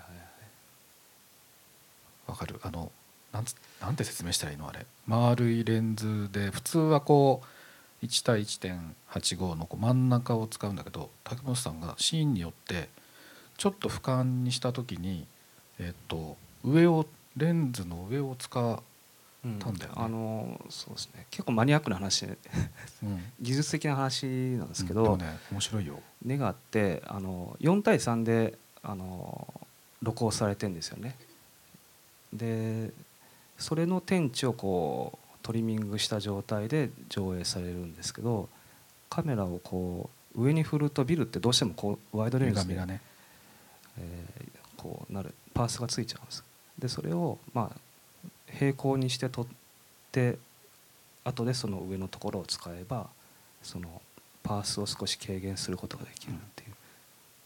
わかる。あのなんつなんて説明したらいいのあれ。丸いレンズで普通はこう1対1.85のこう真ん中を使うんだけど竹本さんがシーンによってちょっと俯瞰にした時にえっと上をレンズの上を使う、うんたんだよね。あのそうですね。結構マニアックな話。うん、[LAUGHS] 技術的な話なんですけど、でもね面白いよ。ネガってあの4対3であの録音されてんですよね。でそれの天地をこうトリミングした状態で上映されるんですけどカメラをこう上に振るとビルってどうしてもこうワイドレンズで、ねえーこうなるパースがついちゃうんです。でそれをまあ平行にして撮って後でその上のところを使えばそのパースを少し軽減することができるっていう、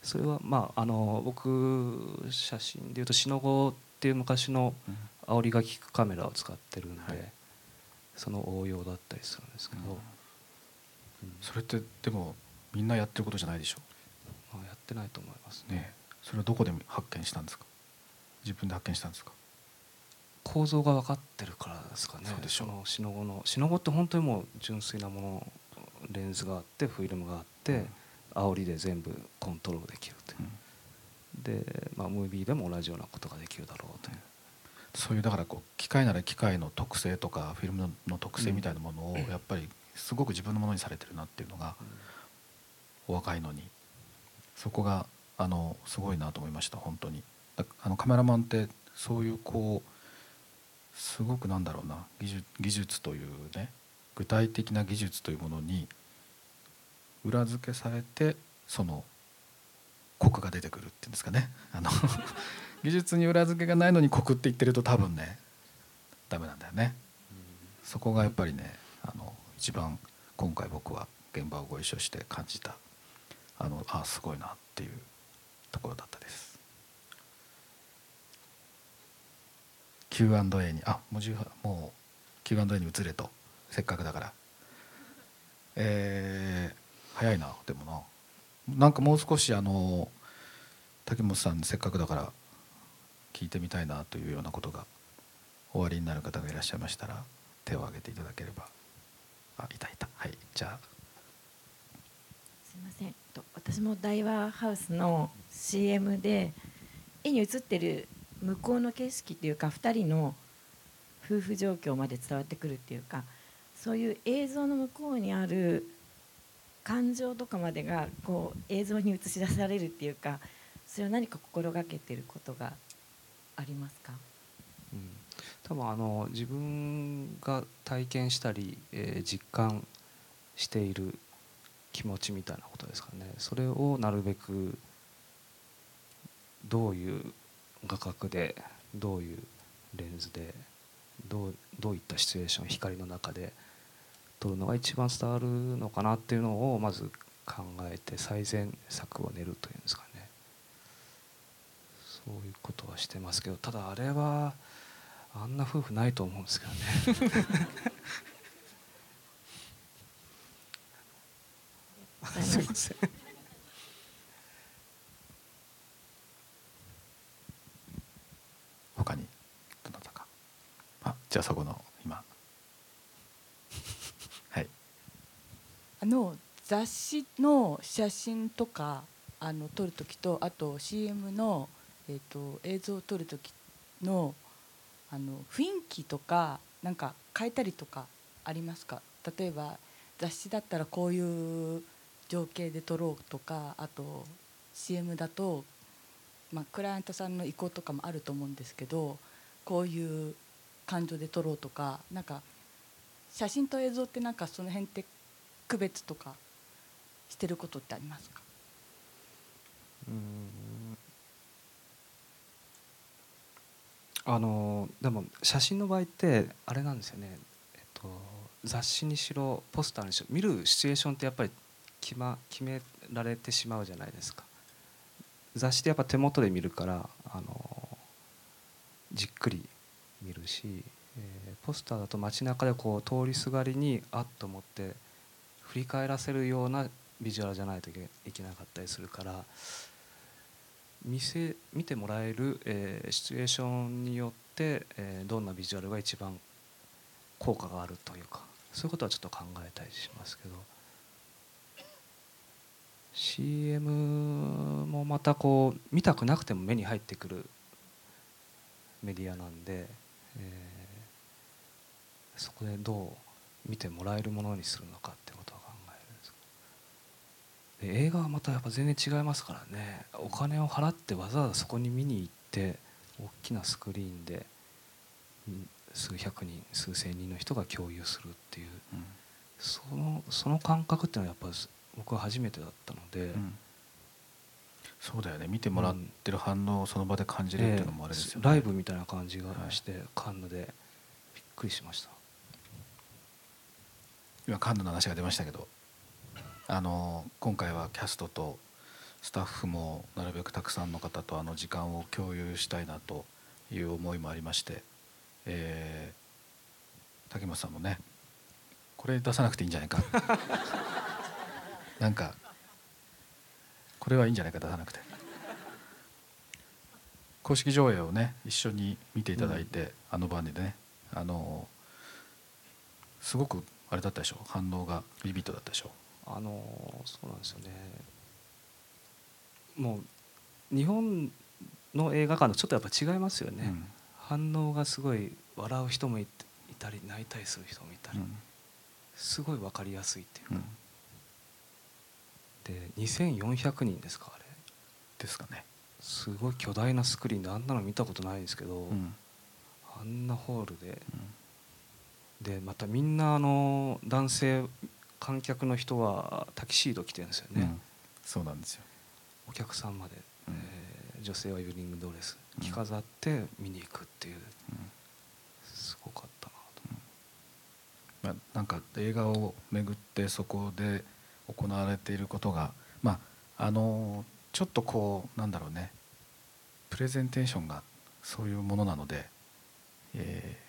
それはまああの僕写真でいうとシノゴっていう昔のうん。煽りが効くカメラを使ってるんで、はい。その応用だったりするんですけど、うん。うん。それってでもみんなやってることじゃないでしょ？まあ、やってないと思いますね。ねそれはどこで発見したんですか？自分で発見したんですか？構造が分かってるからですかね。そうでしょう。のシノゴのシノゴって本当にもう純粋なものレンズがあってフィルムがあって、煽りで全部コントロールできるという、で、まあ、ムービーでも同じようなことができるだろうという、そういうだからこう機械なら機械の特性とかフィルムの特性みたいなものをやっぱりすごく自分のものにされてるなっていうのがお若いのに。そこがあのすごいなと思いました本当に。だあのカメラマンってそういうこうすごくなんだろうな技術技術というね具体的な技術というものに裏付けされてそのコクが出てくるっていうんですかね。あの [LAUGHS] 技術に裏付けがないのにコクって言ってると多分ねダメなんだよね、そこがやっぱりねあの一番今回僕は現場をご一緒して感じたあのあすごいなっていうところだったです。Q&A にあもうもう Q&A に移れと。せっかくだから。えー、早いなでもな。なんかもう少しあの竹本さんせっかくだから聞いてみたいなというようなことがおありになる方がいらっしゃいましたら手を挙げていただければ。あいたいた。はいじゃあ。すみません。と私も大和ハウスの CM で絵に映ってる向こうの景色っていうか2人の夫婦状況まで伝わってくるっていうかそういう映像の向こうにある感情とかまでがこう映像に映し出されるっていうかそれは何か心がけてることがありますか？うん、多分あの自分が体験したり、えー実感している気持ちみたいなことですかね。それをなるべくどういう画角でどういうレンズでどうどういったシチュエーション光の中で撮るのが一番伝わるのかなっていうのをまず考えて最善策を練るというんですかね。そういうことはしてますけどただあれはあんな夫婦ないと思うんですけどね。[LAUGHS] すいません。他にどなたか。あじゃあそこの今はいあの雑誌の写真とかあの撮る時とあと CM の、えー、と映像を撮る時のあの雰囲気とかなんか変えたりとかありますか？例えば雑誌だったらこういう情景で撮ろうとかあと CM だと、まあ、クライアントさんの意向とかもあると思うんですけどこういう感情で撮ろうとかなんか写真と映像ってなんかその辺って区別とかしてることってありますか？うん。あのでも写真の場合ってあれなんですよね、えっと、雑誌にしろポスターにしろ見るシチュエーションってやっぱり決,、ま、決められてしまうじゃないですか。雑誌ってやっぱ手元で見るからあのじっくり見るし、えーポスターだと街中でこう通りすがりにあっと思って振り返らせるようなビジュアルじゃないといけなかったりするから見せ見てもらえる、えーシチュエーションによって、えーどんなビジュアルが一番効果があるというかそういうことはちょっと考えたりしますけど。CM もまたこう見たくなくても目に入ってくるメディアなんで、えーそこでどう見てもらえるものにするのかってこと映画はまたやっぱ全然違いますからね。お金を払ってわざわざそこに見に行って大きなスクリーンでうん数百人数千人の人が共有するっていう、そのその感覚っていうのはやっぱ僕は初めてだったので、そうだよね。見てもらってる反応をその場で感じるっていうのもあれですよね、ええ。ライブみたいな感じがして、カンヌで。びっくりしました。今カンヌの話が出ましたけどあの今回はキャストとスタッフもなるべくたくさんの方とあの時間を共有したいなという思いもありまして、えー竹本さんもねこれ出さなくていいんじゃないか。[LAUGHS] なんかこれはいいんじゃないか出さなくて。公式上映をね一緒に見ていただいて、あの場でねあのすごくあれだったでしょ。反応がビビットだったでしょあのそうなんですよね。もう日本の映画館とちょっとやっぱ違いますよね、反応がすごい笑う人もいいたり泣いたりする人もいたり、すごい分かりやすいっていうか、で2400人ですかあれ。ですかね。すごい巨大なスクリーンであんなの見たことないんですけど、ん。あんなホールで、でまたみんなあの男性観客の人はタキシード着てるんですよね、うん。そうなんですよ。お客さんまで、えー女性はユニングドレス着飾って見に行くっていう、すごかったなと。まあ、なんか映画を巡ってそこで行われていることがまああのちょっとこうなんだろうね。プレゼンテーションがそういうものなので、えー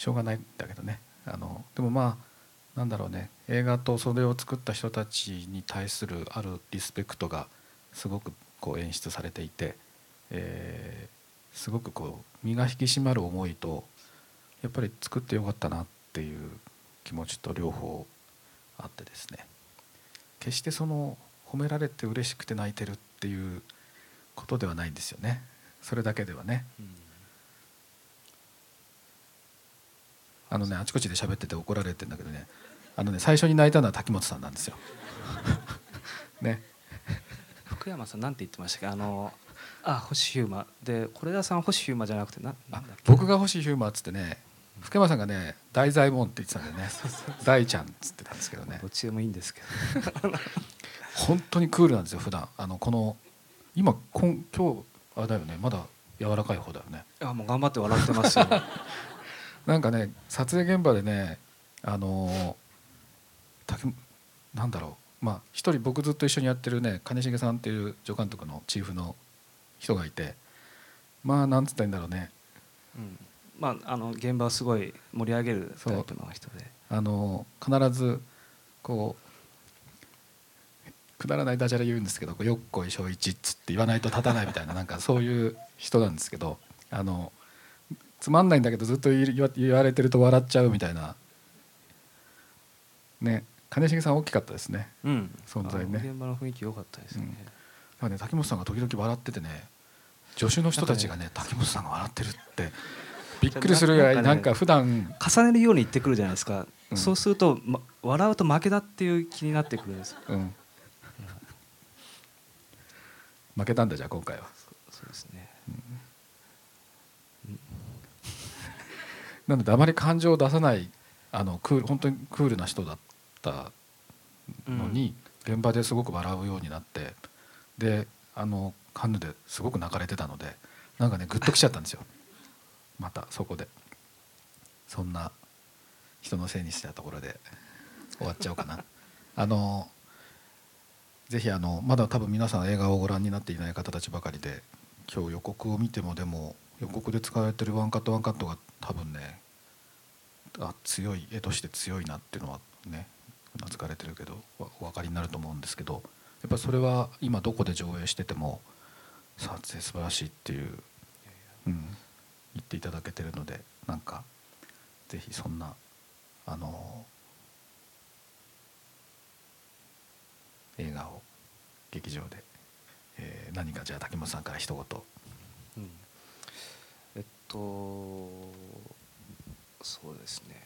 しょうがないんだけどね。あのでもまあなんだろうね。映画とそれを作った人たちに対するあるリスペクトがすごくこう演出されていて、えーすごくこう身が引き締まる思いとやっぱり作ってよかったなっていう気持ちと両方あってですね。決してその褒められて嬉しくて泣いてるっていうことではないんですよね。それだけではね、あのねあちこちで喋ってて怒られてんだけどねあのね最初に泣いたのは滝本さんなんですよ。[LAUGHS] ね。深福山さんなんて言ってましたっけ？あのあ星ヒューマ。で是枝さん星ヒューマじゃなくてな僕が星ヒューマーっつってね福山さんがね大左衛門って言ってたんだよね。大ちゃんっつってたんですけどね。どっちでもいいんですけど。[LAUGHS] 本当にクールなんですよ普段。あのこの今今今日あれだよねまだ柔らかい方だよね。あもう頑張って笑ってますよ。[LAUGHS] なんかね撮影現場でねあの竹なんだろう。まあ一人僕ずっと一緒にやってるね金重さんっていう助監督のチーフの人がいてまあなんつったらいいんだろうね。うん。まああの現場をすごい盛り上げるタイプの人で。あの必ずこうくだらないダジャレ言うんですけど「こうよっこいしょいち」っつって言わないと立たないみたいな [LAUGHS] なんかそういう人なんですけどあのつまんないんだけどずっと言わ言われてると笑っちゃうみたいな。ね金重さん大きかったですね、うん。存在ね。現場の雰囲気良かったですね、だからね滝本さんが時々笑っててね助手の人たちがね滝本さんが笑ってるって [LAUGHS] びっくりするぐらいなんか普段重ねるように言ってくるじゃないですか、うん。そうすると、ま、笑うと負けだっていう気になってくるんですうん。負けたんだじゃあ今回は。そうですね。[LAUGHS] なのであまり感情を出さないあのクール本当にクールな人だったのに、現場ですごく笑うようになってであのカンヌですごく泣かれてたのでなんかねグッときちゃったんですよ。[LAUGHS] またそこで。そんな人のせいにしたところで終わっちゃおうかな。[LAUGHS] あのぜひあのまだ多分皆さん映画をご覧になっていない方たちばかりで今日予告を見てもでも予告で使われてるワンカットワンカットが多分ねあ強い絵として強いなっていうのはねうなずかれてるけどおお分かりになると思うんですけどやっぱそれは今どこで上映してても撮影素晴らしいっていう、うん、言っていただけてるのでなんかぜひそんなあの映画を劇場で、えー何かじゃあ竹本さんから一言。うん。えっとそうですね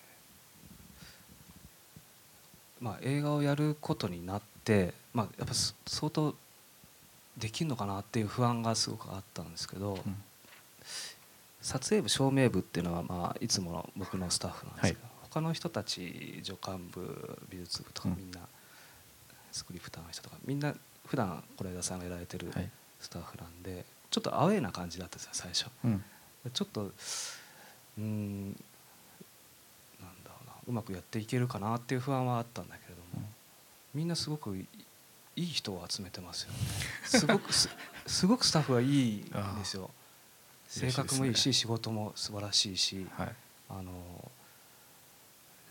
まあ映画をやることになってまあやっぱす相当できるのかなっていう不安がすごくあったんですけど、撮影部照明部っていうのはまあいつもの僕のスタッフなんですけど、他の人たち助監部美術部とかうん。みんな、スクリプターの人とかみんな普段是枝さんがやられてるはい。スタッフなんでちょっとアウェーな感じだったんですよ最初。うん。ちょっとうーんうまくやっていけるかなっていう不安はあったんだけれども、みんなすごくいいい人を集めてますよね。すごくす [LAUGHS] すごくスタッフがいいんですよ。性格もいいし、仕事も素晴らしいし、はい。あの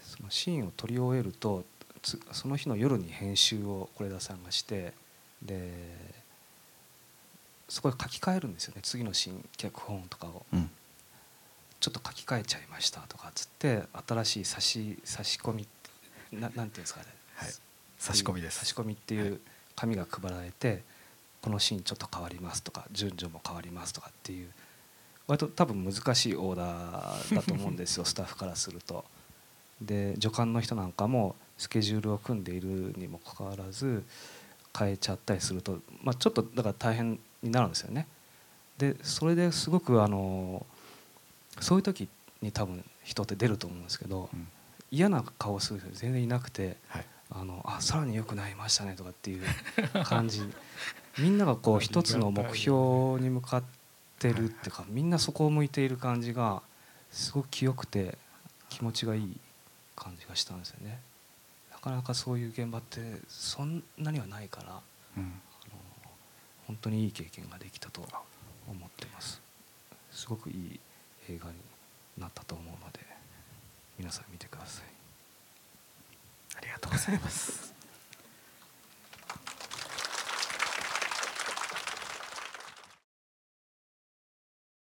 そのシーンを撮り終えるとつその日の夜に編集を是枝さんがしてでそこで書き換えるんですよね。次のシーン脚本とかを、うんちょっと書き換えちゃいましたとかっつって新しい差し差し込みななんていうんですかね、はい差し込みです差し込みっていう紙が配られて、このシーンちょっと変わりますとか順序も変わりますとかっていう割と多分難しいオーダーだと思うんですよ [LAUGHS] スタッフからすると。で助監の人なんかもスケジュールを組んでいるにもかかわらず変えちゃったりすると、まあ、ちょっとだから大変になるんですよね。でそれですごくあのそういう時に多分人って出ると思うんですけど、嫌な顔をする人全然いなくて、あのあさらに良くなりましたねとかっていう感じ [LAUGHS] みんながこう [LAUGHS] 一つの目標に向かってるっていうかみんなそこを向いている感じがすごく清くて気持ちがいい感じがしたんですよね。なかなかそういう現場ってそんなにはないから、うんあの本当にいい経験ができたと思ってます。すごくいい映画になったと思うので皆さん見てください。ありがとうございます